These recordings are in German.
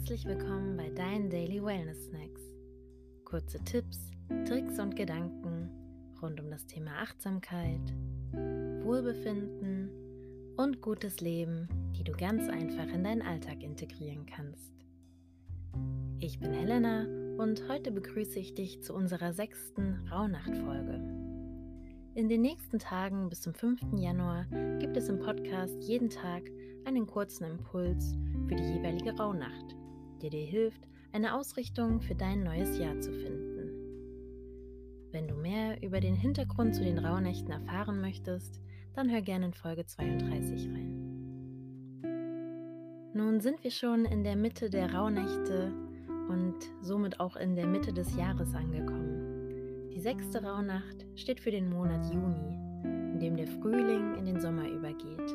Herzlich willkommen bei deinen Daily Wellness Snacks. Kurze Tipps, Tricks und Gedanken rund um das Thema Achtsamkeit, Wohlbefinden und gutes Leben, die du ganz einfach in deinen Alltag integrieren kannst. Ich bin Helena und heute begrüße ich dich zu unserer sechsten Rauhnacht-Folge. In den nächsten Tagen bis zum 5. Januar gibt es im Podcast jeden Tag einen kurzen Impuls für die jeweilige Rauhnacht, der dir hilft, eine Ausrichtung für dein neues Jahr zu finden. Wenn du mehr über den Hintergrund zu den Rauhnächten erfahren möchtest, dann hör gerne in Folge 32 rein. Nun sind wir schon in der Mitte der Rauhnächte und somit auch in der Mitte des Jahres angekommen. Die sechste Rauhnacht steht für den Monat Juni, in dem der Frühling in den Sommer übergeht.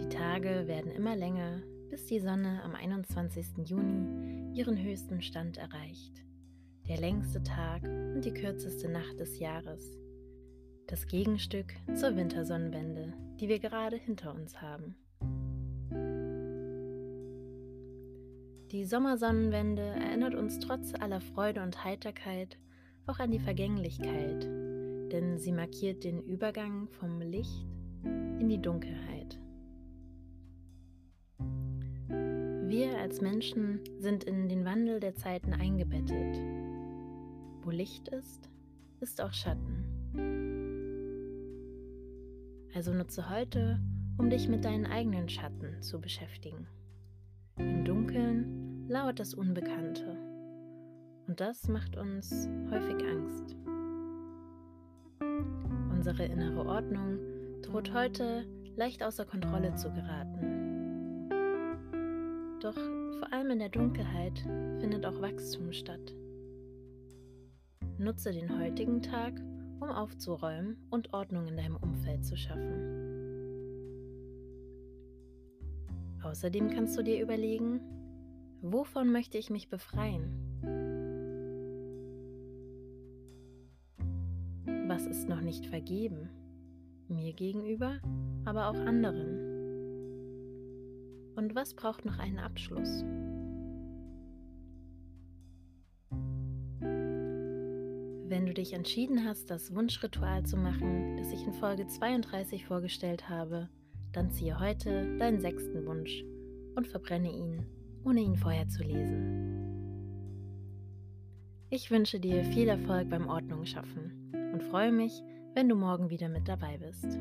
Die Tage werden immer länger, bis die Sonne am 21. Juni ihren höchsten Stand erreicht. Der längste Tag und die kürzeste Nacht des Jahres. Das Gegenstück zur Wintersonnenwende, die wir gerade hinter uns haben. Die Sommersonnenwende erinnert uns trotz aller Freude und Heiterkeit auch an die Vergänglichkeit, denn sie markiert den Übergang vom Licht in die Dunkelheit. Als Menschen sind in den Wandel der Zeiten eingebettet. Wo Licht ist, ist auch Schatten. Also nutze heute, um dich mit deinen eigenen Schatten zu beschäftigen. Im Dunkeln lauert das Unbekannte und das macht uns häufig Angst. Unsere innere Ordnung droht heute leicht außer Kontrolle zu geraten. Doch vor allem in der Dunkelheit findet auch Wachstum statt. Nutze den heutigen Tag, um aufzuräumen und Ordnung in deinem Umfeld zu schaffen. Außerdem kannst du dir überlegen, wovon möchte ich mich befreien? Was ist noch nicht vergeben? Mir gegenüber, aber auch anderen. Und was braucht noch einen Abschluss? Wenn du dich entschieden hast, das Wunschritual zu machen, das ich in Folge 32 vorgestellt habe, dann ziehe heute deinen sechsten Wunsch und verbrenne ihn, ohne ihn vorher zu lesen. Ich wünsche dir viel Erfolg beim Ordnung schaffen und freue mich, wenn du morgen wieder mit dabei bist.